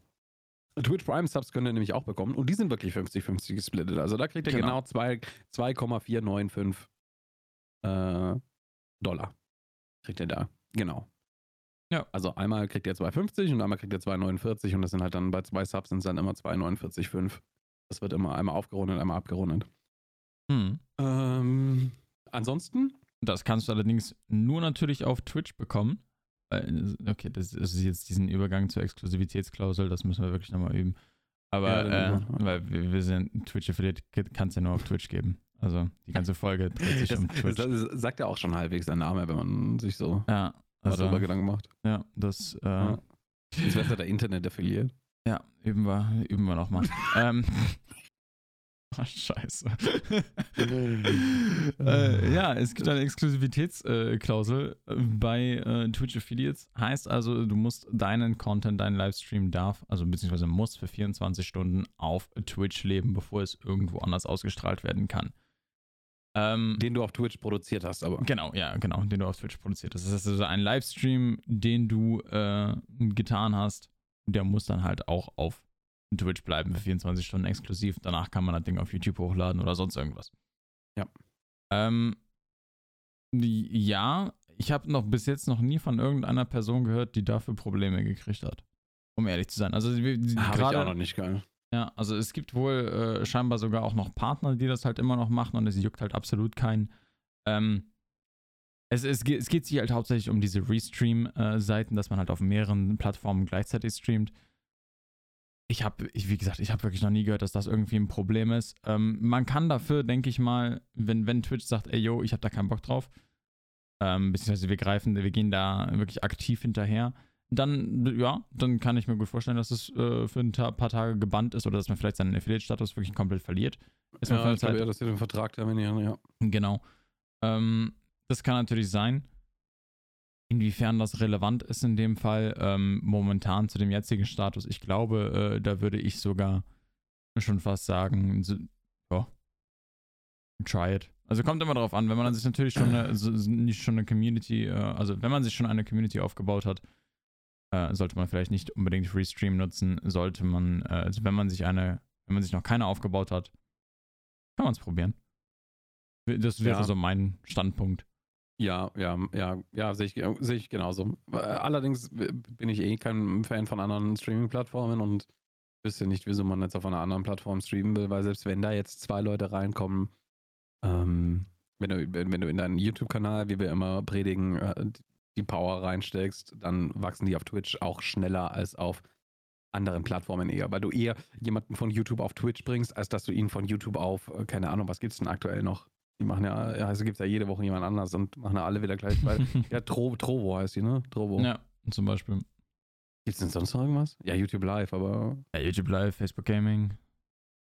Twitch Prime Subs könnt ihr nämlich auch bekommen und die sind wirklich 50-50 gesplittet. Also da kriegt ihr Genau. genau, zwei- 2,495 äh, Dollar. Kriegt ihr da. Genau. Ja. Also einmal kriegt ihr 2,50 und einmal kriegt ihr 2,49 und das sind halt dann bei zwei Subs sind es dann immer 2,49,5. Das wird immer einmal aufgerundet, einmal abgerundet. Hm. Ähm, ansonsten, Das kannst du allerdings nur natürlich auf Twitch bekommen. Weil, Okay, das ist jetzt diesen Übergang zur Exklusivitätsklausel, das müssen wir wirklich nochmal üben. Aber Ja, äh, weil wir, wir sind Twitch Affiliate, kann es ja nur auf Twitch geben. Also die ganze Folge dreht sich das, um Twitch. das sagt ja auch schon halbwegs der Name, wenn man sich so ja, darüber also, Gedanken macht. ja, das, äh, Ja. Das wäre der Internet-Affiliate. Ja, üben wir, üben wir nochmal. ähm. Scheiße. äh, ja, es gibt eine Exklusivitätsklausel äh, bei äh, Twitch Affiliates. Heißt also, du musst deinen Content, deinen Livestream darf, also beziehungsweise muss für 24 Stunden auf Twitch leben, bevor es irgendwo anders ausgestrahlt werden kann. Ähm, Den du auf Twitch produziert hast, aber. Genau, ja, genau, den du auf Twitch produziert hast. Das heißt also, ein Livestream, den du äh, getan hast, der muss dann halt auch auf Twitch bleiben für 24 Stunden exklusiv. Danach kann man das Ding auf YouTube hochladen oder sonst irgendwas. Ja. Ähm, die- ja, ich habe noch bis jetzt noch nie von irgendeiner Person gehört, die dafür Probleme gekriegt hat. Um ehrlich zu sein. Also die- Habe ich auch noch nicht geil. ja, also es gibt wohl äh, scheinbar sogar auch noch Partner, die das halt immer noch machen und es juckt halt absolut keinen. Ähm, es, es, es geht sich halt hauptsächlich um diese Restream-Seiten, dass man halt auf mehreren Plattformen gleichzeitig streamt. Ich habe, wie gesagt, ich habe wirklich noch nie gehört, dass das irgendwie ein Problem ist. Ähm, man kann dafür, denke ich mal, wenn, wenn Twitch sagt, ey yo, ich habe da keinen Bock drauf, ähm, beziehungsweise wir greifen, wir gehen da wirklich aktiv hinterher, dann, ja, dann kann ich mir gut vorstellen, dass es äh, für ein paar Tage gebannt ist oder dass man vielleicht seinen Affiliate-Status wirklich komplett verliert. Ist Ja, ich glaube Zeit- eher, dass sie den Vertrag terminieren, ja. Genau. Ähm, das kann natürlich sein. Inwiefern das relevant ist in dem Fall, ähm, momentan zu dem jetzigen Status, ich glaube, äh, da würde ich sogar schon fast sagen, so, ja, try it. Also kommt immer darauf an, wenn man sich natürlich schon eine, also nicht schon eine Community, äh, also wenn man sich schon eine Community aufgebaut hat, äh, sollte man vielleicht nicht unbedingt Free Stream nutzen, sollte man, äh, also wenn man sich eine, wenn man sich noch keine aufgebaut hat, kann man es probieren. Das wäre ja. so mein Standpunkt. Ja, ja, ja, ja, sehe ich, seh ich genauso. Allerdings bin ich eh kein Fan von anderen Streaming-Plattformen und wüsste nicht, wieso man jetzt auf einer anderen Plattform streamen will, weil selbst wenn da jetzt zwei Leute reinkommen, ähm, wenn, du, wenn du in deinen YouTube-Kanal, wie wir immer predigen, äh, die Power reinsteckst, dann wachsen die auf Twitch auch schneller als auf anderen Plattformen eher, weil du eher jemanden von YouTube auf Twitch bringst, als dass du ihn von YouTube auf, äh, keine Ahnung, was gibt es denn aktuell noch? Die machen ja, also gibt es ja jede Woche jemand anders und machen ja alle wieder gleich. Weil, ja, Tro, Trovo heißt die, ne? Trovo. Ja, zum Beispiel. Gibt es denn sonst noch irgendwas? Ja, YouTube Live, aber. Ja, YouTube Live, Facebook Gaming.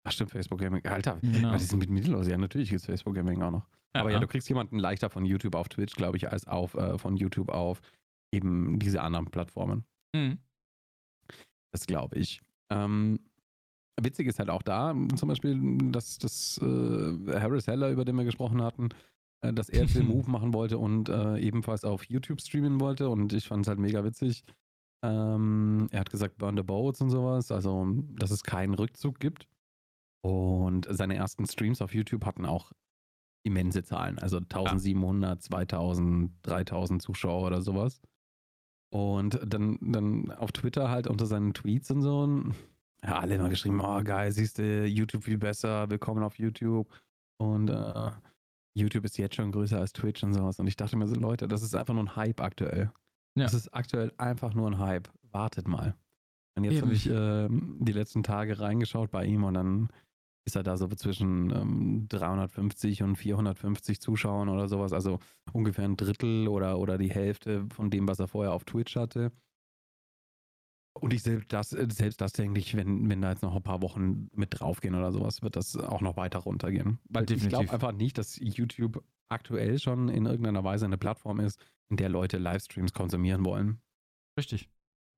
Ach stimmt, Facebook Gaming. Alter, genau. was ist denn mit Mittellos? Ja, natürlich gibt es Facebook Gaming auch noch. Ja, aber ja, du kriegst jemanden leichter von YouTube auf Twitch, glaube ich, als auf äh, von YouTube auf eben diese anderen Plattformen. Mhm. Das glaube ich. Ähm, witzig ist halt auch da, zum Beispiel, dass das äh, Harris Heller, über den wir gesprochen hatten, äh, dass er den Move machen wollte und äh, ebenfalls auf YouTube streamen wollte. Und ich fand es halt mega witzig. Ähm, er hat gesagt, burn the boats und sowas, also dass es keinen Rückzug gibt. Und seine ersten Streams auf YouTube hatten auch immense Zahlen, also 1700, 2000, 3000 Zuschauer oder sowas. Und dann, dann auf Twitter halt unter seinen Tweets und so, ja, alle immer geschrieben, oh geil, siehst du, YouTube viel besser, willkommen auf YouTube. Und äh, YouTube ist jetzt schon größer als Twitch und sowas. Und ich dachte mir so, Leute, das ist einfach nur ein Hype aktuell. Ja. Das ist aktuell einfach nur ein Hype. Wartet mal. Und jetzt habe ich äh, die letzten Tage reingeschaut bei ihm und dann ist er da so zwischen ähm, 350 und 450 Zuschauern oder sowas, also ungefähr ein Drittel oder, oder die Hälfte von dem, was er vorher auf Twitch hatte. Und ich selbst das, selbst das denke ich, wenn, wenn da jetzt noch ein paar Wochen mit draufgehen oder sowas, wird das auch noch weiter runtergehen. Weil Definitiv. ich glaube einfach nicht, dass YouTube aktuell schon in irgendeiner Weise eine Plattform ist, in der Leute Livestreams konsumieren wollen. Richtig.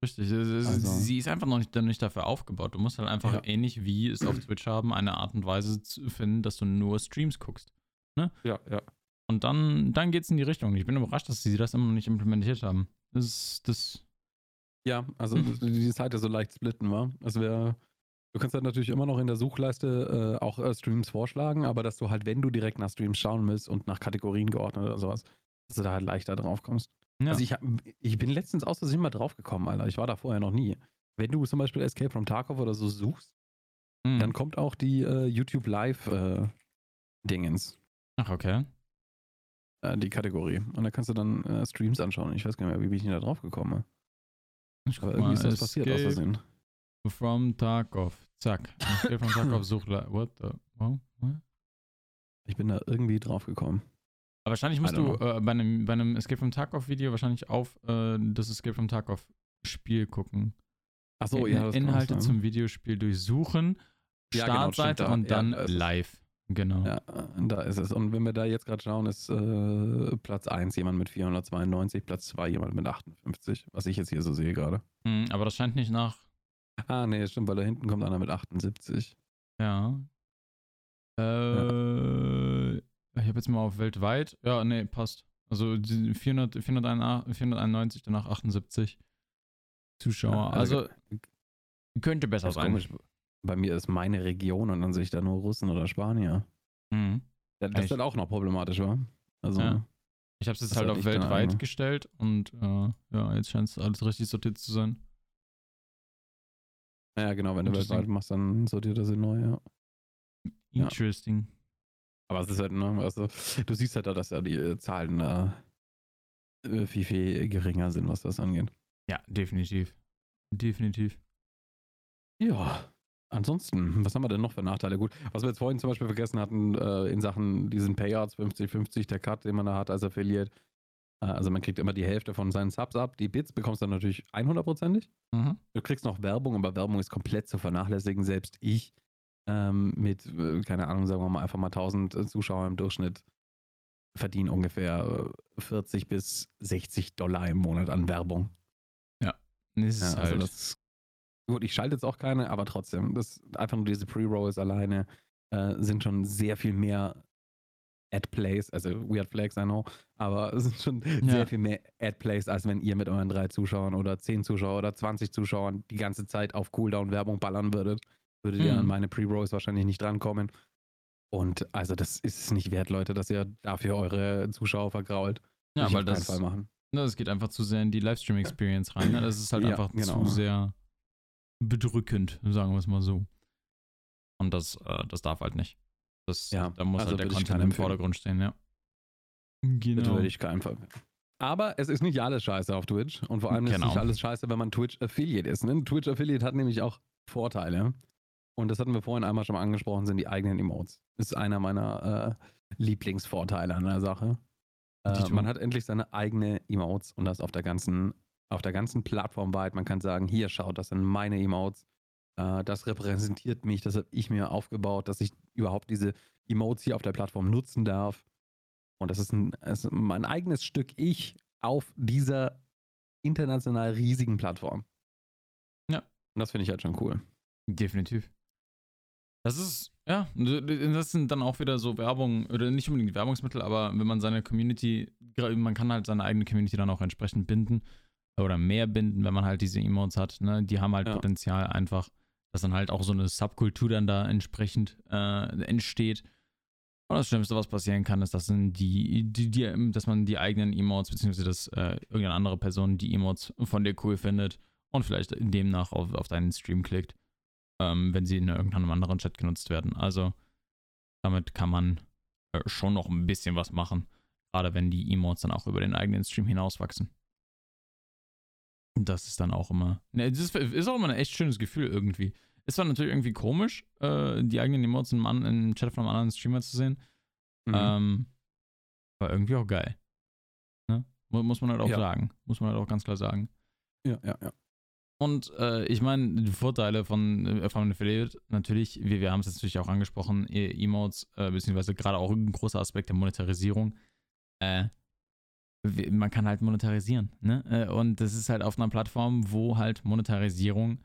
Richtig, also. sie ist einfach noch nicht, nicht dafür aufgebaut. Du musst halt einfach ja. ähnlich wie es auf Twitch haben, eine Art und Weise finden, dass du nur Streams guckst. Ne? Ja, ja. Und dann, dann geht es in die Richtung. Ich bin überrascht, dass sie das immer noch nicht implementiert haben. Das ist das. Ja, also hm. die Seite so leicht splitten war. Also wär, du kannst halt natürlich immer noch in der Suchleiste äh, auch äh, Streams vorschlagen, aber dass du halt, wenn du direkt nach Streams schauen willst und nach Kategorien geordnet oder sowas, dass du da halt leichter drauf kommst. Ja. Also ich, hab, ich bin letztens aus Versehen mal drauf gekommen, Alter. Ich war da vorher noch nie. Wenn du zum Beispiel Escape from Tarkov oder so suchst, mhm. dann kommt auch die äh, YouTube Live äh, Dingens. Ach, okay. Äh, die Kategorie. Und da kannst du dann äh, Streams anschauen. Ich weiß gar nicht mehr, wie bin ich denn da drauf gekommen? Ich Aber irgendwie ist das passiert aus Versehen. From Tarkov. Zack. Escape from Tarkov such What the? What? Ich bin da irgendwie drauf gekommen. Aber wahrscheinlich musst du äh, bei, einem, bei einem Escape from Tarkov-Video wahrscheinlich auf äh, das Escape from Tarkov-Spiel gucken. Achso, ja. Das Inhalte zum Videospiel durchsuchen, ja, genau, Startseite genau, und dann ja, live. Genau. Ja, da ist es. Und wenn wir da jetzt gerade schauen, ist äh, Platz 1 jemand mit 492, Platz 2 jemand mit 58, was ich jetzt hier so sehe gerade. Mhm, aber das scheint nicht nach. Ah, nee, stimmt, weil da hinten kommt einer mit 78. Ja. Äh, ja. Ich habe jetzt mal auf weltweit. Ja, nee, passt. Also 400, 491, 491 danach 78 Zuschauer. Also, also, könnte besser sein. Komisch. Bei mir ist meine Region und dann sehe ich da nur Russen oder Spanier. Mhm. Ja, das ist dann auch noch problematisch, wa? Also. Ja. Ich habe es jetzt halt, halt auf weltweit gestellt und äh, ja, jetzt scheint es alles richtig sortiert zu sein. Ja, genau, wenn du weltweit machst, dann sortiert er sie neu, ja. Interesting. Ja. Aber es ist halt, ne, also, du siehst halt da, dass ja die äh, Zahlen äh, viel, viel geringer sind, was das angeht. Ja, definitiv. Definitiv. Ja, ansonsten, was haben wir denn noch für Nachteile? Gut, was wir jetzt vorhin zum Beispiel vergessen hatten, äh, in Sachen diesen Payouts 50-50, der Cut, den man da hat als Affiliate. Äh, also man kriegt immer die Hälfte von seinen Subs ab. Die Bits bekommst du dann natürlich 100%ig. Mhm. Du kriegst noch Werbung, aber Werbung ist komplett zu vernachlässigen. Selbst ich ähm, mit, äh, keine Ahnung, sagen wir mal einfach mal 1000 äh, Zuschauer im Durchschnitt verdienen ungefähr 40 äh, bis 60 Dollar im Monat an Werbung. Ja, das ist ja, also halt. das gut, ich schalte jetzt auch keine, aber trotzdem, das einfach nur diese Pre-Rolls alleine äh, sind schon sehr viel mehr Ad-Plays, also Weird Flags, I know, aber es sind schon ja. sehr viel mehr Ad-Plays, als wenn ihr mit euren drei Zuschauern oder zehn Zuschauern oder 20 Zuschauern die ganze Zeit auf Cooldown-Werbung ballern würdet. Würdet mhm. ihr an meine Pre-Rolls wahrscheinlich nicht drankommen. Und also das ist es nicht wert, Leute, dass ihr dafür eure Zuschauer vergrault. Ja, weil das, Fall machen. Ne, das geht einfach zu sehr in die Livestream-Experience rein. Ne? Das ist halt ja, einfach genau. zu sehr bedrückend, sagen wir es mal so. Und das, äh, das darf halt nicht. Das, ja, da muss also halt der Content im Vordergrund stehen, ja. Genau. Würde ich keinen Fall. Aber es ist nicht alles scheiße auf Twitch. Und vor allem genau. ist nicht alles scheiße, wenn man Twitch Affiliate ist. Ne? Twitch Affiliate hat nämlich auch Vorteile. Und das hatten wir vorhin einmal schon mal angesprochen, sind die eigenen Emotes. Ist einer meiner äh, Lieblingsvorteile an der Sache. Äh, man hat endlich seine eigene Emotes und das auf der ganzen, auf der ganzen Plattform weit. Man kann sagen, hier schaut, das sind meine Emotes. Äh, das repräsentiert mich, das habe ich mir aufgebaut, dass ich überhaupt diese Emotes hier auf der Plattform nutzen darf. Und das ist, ein, das ist mein eigenes Stück Ich auf dieser international riesigen Plattform. Ja. Und das finde ich halt schon cool. Definitiv. Das ist, ja, das sind dann auch wieder so Werbung, oder nicht unbedingt Werbungsmittel, aber wenn man seine Community, man kann halt seine eigene Community dann auch entsprechend binden oder mehr binden, wenn man halt diese Emotes hat, ne? Die haben halt ja. Potenzial einfach, dass dann halt auch so eine Subkultur dann da entsprechend äh, entsteht. Und das Schlimmste, was passieren kann, ist, dass, die, die, die, dass man die eigenen Emotes, beziehungsweise dass äh, irgendeine andere Person die Emotes von dir cool findet und vielleicht demnach auf, auf deinen Stream klickt ähm, wenn sie in irgendeinem anderen Chat genutzt werden. Also damit kann man äh, schon noch ein bisschen was machen, gerade wenn die Emotes dann auch über den eigenen Stream hinauswachsen. Das ist dann auch immer, ne, das ist, ist auch immer ein echt schönes Gefühl irgendwie. Ist zwar natürlich irgendwie komisch, äh, die eigenen Emotes im, im, Chat von einem anderen Streamer zu sehen, mhm. ähm, aber irgendwie auch geil. Ne? Muss man halt auch ja. sagen. Muss man halt auch ganz klar sagen. Ja, ja, ja. Und äh, ich meine, die Vorteile von, äh, von Affiliate, natürlich, wir, wir haben es jetzt natürlich auch angesprochen, e Emotes, äh, beziehungsweise gerade auch ein großer Aspekt der Monetarisierung. Äh, man kann halt monetarisieren. Ne? Äh, und das ist halt auf einer Plattform, wo halt Monetarisierung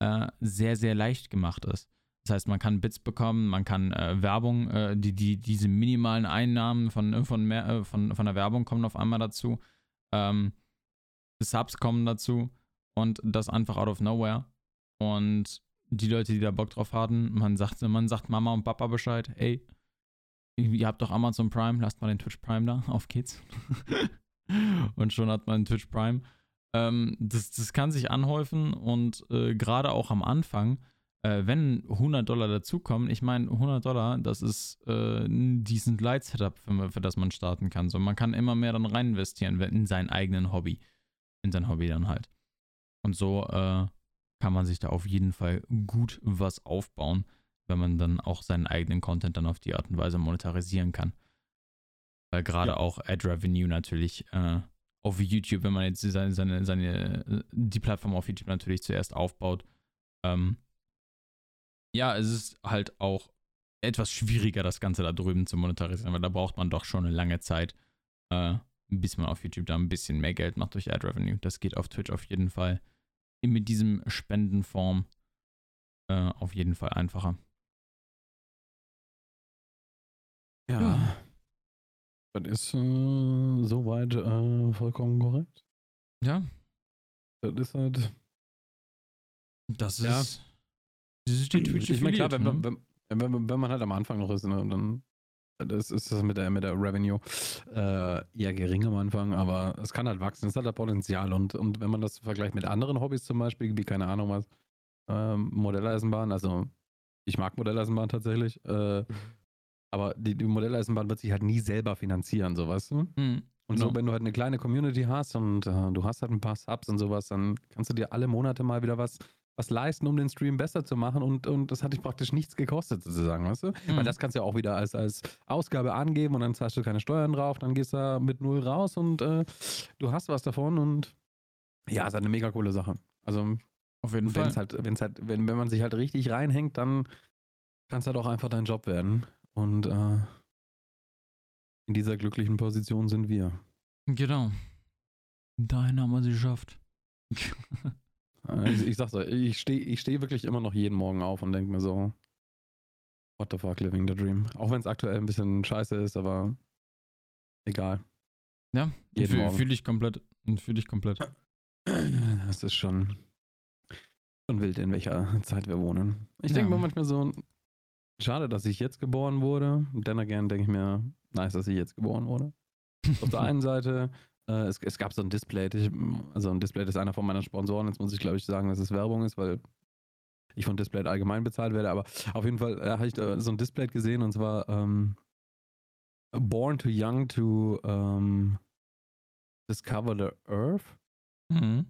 äh, sehr, sehr leicht gemacht ist. Das heißt, man kann Bits bekommen, man kann äh, Werbung, äh, die, die, diese minimalen Einnahmen von, von, mehr, äh, von, von der Werbung kommen auf einmal dazu. Ähm, Subs kommen dazu und das einfach out of nowhere. Und die Leute, die da Bock drauf hatten, man sagt, man sagt Mama und Papa Bescheid, ey, ihr habt doch Amazon Prime, lasst mal den Twitch Prime da, auf geht's. und schon hat man Twitch Prime. Ähm, das, das kann sich anhäufen und äh, gerade auch am Anfang, äh, wenn 100 Dollar dazukommen, ich meine, 100 Dollar, das ist äh, ein decent Light Setup, für, für das man starten kann. So, man kann immer mehr dann rein investieren in seinen eigenen Hobby. In sein Hobby dann halt. Und so äh, kann man sich da auf jeden Fall gut was aufbauen, wenn man dann auch seinen eigenen Content dann auf die Art und Weise monetarisieren kann. Weil gerade ja. auch Ad Revenue natürlich äh, auf YouTube, wenn man jetzt seine, seine, seine, die Plattform auf YouTube natürlich zuerst aufbaut, ähm, ja, es ist halt auch etwas schwieriger, das Ganze da drüben zu monetarisieren, weil da braucht man doch schon eine lange Zeit, äh, bis man auf YouTube da ein bisschen mehr Geld macht durch Ad Revenue. Das geht auf Twitch auf jeden Fall mit diesem Spendenform äh, auf jeden Fall einfacher. Ja. ja. Das ist äh, soweit äh, vollkommen korrekt. Ja. Das ist halt. Das ist. Ja. Das ist die Twitch Ich meine, klar, wenn, ne? wenn, wenn, wenn, man halt am Anfang noch ist, ne, dann das ist das mit der, mit der Revenue äh, eher gering am Anfang, aber es kann halt wachsen, es hat halt Potenzial. Und, und wenn man das vergleicht mit anderen Hobbys zum Beispiel, wie keine Ahnung was, ähm, Modelleisenbahn, also ich mag Modelleisenbahn tatsächlich, äh, mhm. Aber die, die Modelleisenbahn wird sich halt nie selber finanzieren, so weißt du? Mhm. Und genau. so, wenn du halt eine kleine Community hast und äh, du hast halt ein paar Subs und sowas, dann kannst du dir alle Monate mal wieder was was leisten, um den Stream besser zu machen und, und das hat dich praktisch nichts gekostet, sozusagen, weißt du? Mhm. Weil das kannst du ja auch wieder als, als Ausgabe angeben und dann zahlst du keine Steuern drauf, dann gehst du mit null raus und äh, du hast was davon und ja, ist halt eine mega coole Sache. Also auf jeden Fall. Halt, wenn's halt, wenn, wenn man sich halt richtig reinhängt, dann kann es halt auch einfach dein Job werden. Und äh, in dieser glücklichen Position sind wir. Genau. Dahin haben wir sie geschafft. Ich, ich sag's euch, ich stehe ich steh wirklich immer noch jeden Morgen auf und denke mir so, what the fuck, living the dream. Auch wenn es aktuell ein bisschen scheiße ist, aber egal. Ja, fühle fühl ich komplett. Fühle ich komplett. Das ist schon, schon wild, in welcher Zeit wir wohnen. Ich denke mir manchmal so, schade, dass ich jetzt geboren wurde. Denn again denke ich mir, nice, dass ich jetzt geboren wurde. Auf der einen Seite, äh, es, es, gab so ein Display, also ein Display ist einer von meinen Sponsoren, jetzt muss ich glaube ich sagen, dass es Werbung ist, weil ich von Display allgemein bezahlt werde, aber auf jeden Fall äh, habe ich da so ein Display gesehen und zwar ähm, Born too Young to ähm, Discover the Earth. Mhm.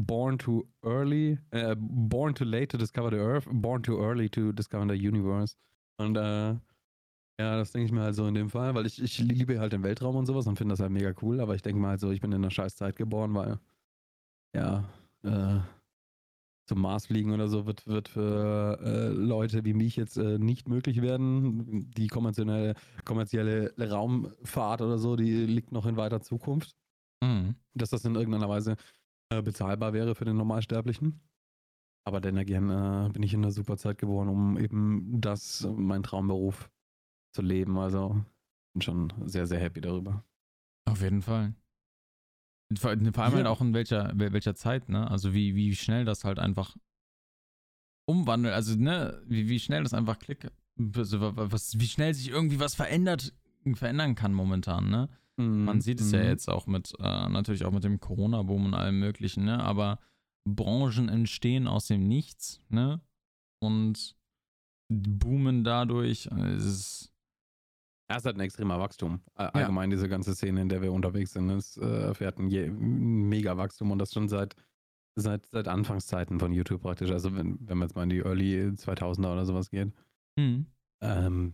Born too early, äh, born too late to discover the Earth, born too early to discover the Universe. Und äh, ja, das denke ich mir halt so in dem Fall, weil ich, ich liebe halt den Weltraum und sowas und finde das halt mega cool, aber ich denke mal halt so, ich bin in einer scheiß Zeit geboren, weil ja, äh, zum Mars fliegen oder so wird, wird für äh, Leute wie mich jetzt äh, nicht möglich werden. Die kommerzielle, kommerzielle Raumfahrt oder so, die liegt noch in weiter Zukunft. Mhm. Dass das in irgendeiner Weise äh, bezahlbar wäre für den Normalsterblichen. Aber dann again äh, bin ich in einer super Zeit geboren, um eben das, mein Traumberuf zu leben. Also bin schon sehr, sehr happy darüber. Auf jeden Fall. Vor, allem ja. halt auch in welcher, welcher Zeit, ne? Also wie, wie schnell das halt einfach umwandelt, also ne, wie, wie schnell das einfach klickt, was, wie schnell sich irgendwie was verändert, verändern kann momentan, ne? Mm, Man sieht es ja mhm. jetzt auch mit, äh, natürlich auch mit dem Corona-Boom und allem möglichen, ne? Aber Branchen entstehen aus dem Nichts, ne? Und boomen dadurch. Es ist es hat ein extremer Wachstum. Allgemein ja. diese ganze Szene, in der wir unterwegs sind, es äh, erfährt ein, ein mega Wachstum und das schon seit, seit, seit Anfangszeiten von YouTube praktisch. Also wenn, wenn man jetzt mal in die Early 2000er oder sowas geht. Mhm. Ähm,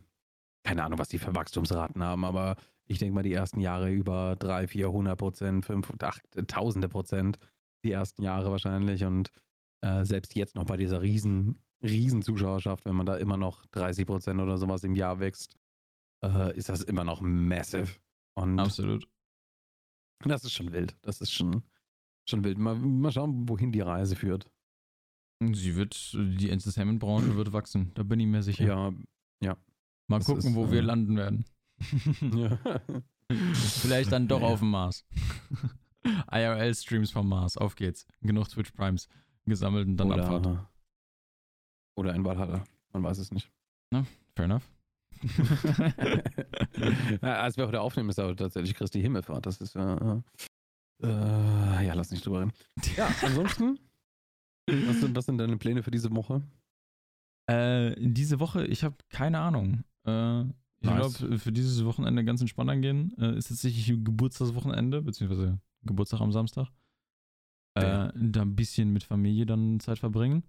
keine Ahnung, was die für Wachstumsraten haben, aber ich denke mal, die ersten Jahre über 300, 400 Prozent, 500, 8, Tausende Prozent, die ersten Jahre wahrscheinlich und äh, selbst jetzt noch bei dieser riesen, riesen Zuschauerschaft, wenn man da immer noch 30 Prozent oder sowas im Jahr wächst, äh, ist das immer noch massive. Und Absolut. Das ist schon wild. Das ist schon, schon wild. Mal, mal schauen, wohin die Reise führt. Sie wird, die Entertainment-Branche wird wachsen, da bin ich mir sicher. Ja, ja. Mal das gucken, ist, wo äh, wir landen werden. ja. Vielleicht dann doch ja. auf dem Mars. IRL-Streams vom Mars, auf geht's. Genug Twitch Primes gesammelt und dann oder, Abfahrt. Oder in Valhalla, man weiß es nicht. Na, fair enough. ja, als wir heute aufnehmen, ist aber tatsächlich Christi Himmelfahrt. Das ist ja. Äh, äh, ja, lass nicht drüber reden. Ja, ansonsten, was, sind, was sind deine Pläne für diese Woche? Äh, diese Woche, ich habe keine Ahnung. Äh, ich nice. glaube, für dieses Wochenende ganz entspannt angehen. Äh, ist tatsächlich Geburtstagswochenende, beziehungsweise Geburtstag am Samstag. Äh, ja. Da ein bisschen mit Familie dann Zeit verbringen.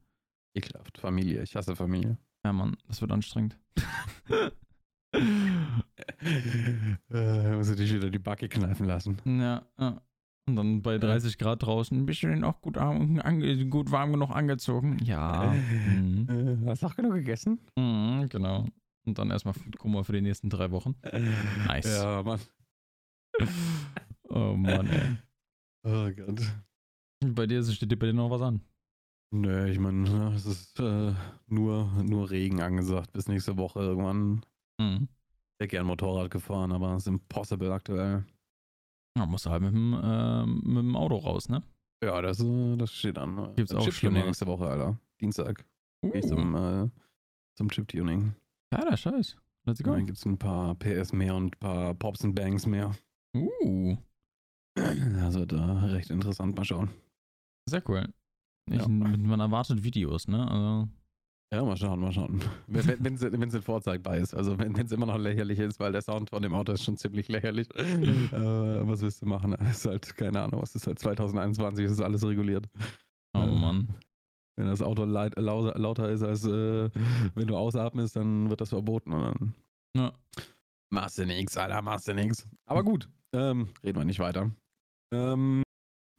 Ekelhaft. Familie. Ich hasse Familie. Ja, Mann, das wird anstrengend. äh, muss ich dich wieder die Backe kneifen lassen. Ja, ja. Und dann bei 30 Grad draußen, bist du denn auch gut, gut warm genug angezogen? Ja. Mhm. Hast du auch genug gegessen? Mhm, genau. Und dann erstmal Kummer für die nächsten drei Wochen. Nice. Ja, Mann. oh Mann, ey. Oh Gott. Bei dir steht dir bei dir noch was an? Nö, ich meine, ne, es ist äh, nur, nur Regen angesagt bis nächste Woche irgendwann. Mhm. Ich hätte gern Motorrad gefahren, aber es ist impossible aktuell. Ja, musst du halt mit dem, äh, mit dem Auto raus, ne? Ja, das, äh, das steht an. Gibt's auch schon nächste Woche, Alter. Dienstag. Uh. Gehe ich zum, äh, zum Chip-Tuning. Ja, der Scheiß. Let's go. Dann gibt es ein paar PS mehr und ein paar Pops und Bangs mehr. Uh. Wird äh, recht interessant. Mal schauen. Sehr cool. Ich, ja. Man erwartet Videos, ne? Also. Ja, mal schauen, mal schauen. Wenn es wenn, vorzeigbar ist. Also wenn es immer noch lächerlich ist, weil der Sound von dem Auto ist schon ziemlich lächerlich. äh, was willst du machen? Es ist halt, keine Ahnung, es ist halt 2021, es ist alles reguliert. Oh äh, Mann. Wenn das Auto laut, lauter ist, als äh, wenn du ausatmest, dann wird das verboten. Und dann ja. Machst du nix, Alter, machst du nix. Aber gut, ähm, reden wir nicht weiter. Ähm,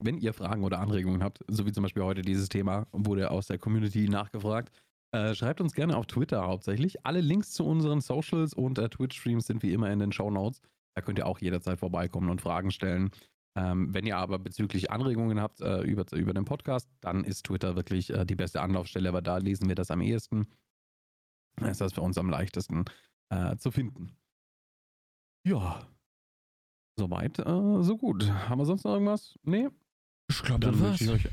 wenn ihr Fragen oder Anregungen habt, so wie zum Beispiel heute dieses Thema, wurde aus der Community nachgefragt, äh, schreibt uns gerne auf Twitter hauptsächlich. Alle Links zu unseren Socials und äh, Twitch-Streams sind wie immer in den Show Notes. Da könnt ihr auch jederzeit vorbeikommen und Fragen stellen. Ähm, wenn ihr aber bezüglich Anregungen habt äh, über, über den Podcast, dann ist Twitter wirklich äh, die beste Anlaufstelle, weil da lesen wir das am ehesten. Da ist das für uns am leichtesten äh, zu finden. Ja. Soweit, äh, so gut. Haben wir sonst noch irgendwas? Nee? Ich glaube, Dann wünsche ich, euch,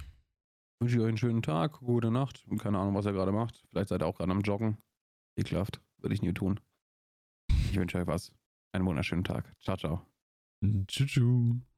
wünsche ich euch einen schönen Tag, gute Nacht. Keine Ahnung, was ihr gerade macht. Vielleicht seid ihr auch gerade am Joggen. Ekelhaft. Würde ich nie tun. Ich wünsche euch was. Einen wunderschönen Tag. Ciao, ciao. Tschüss.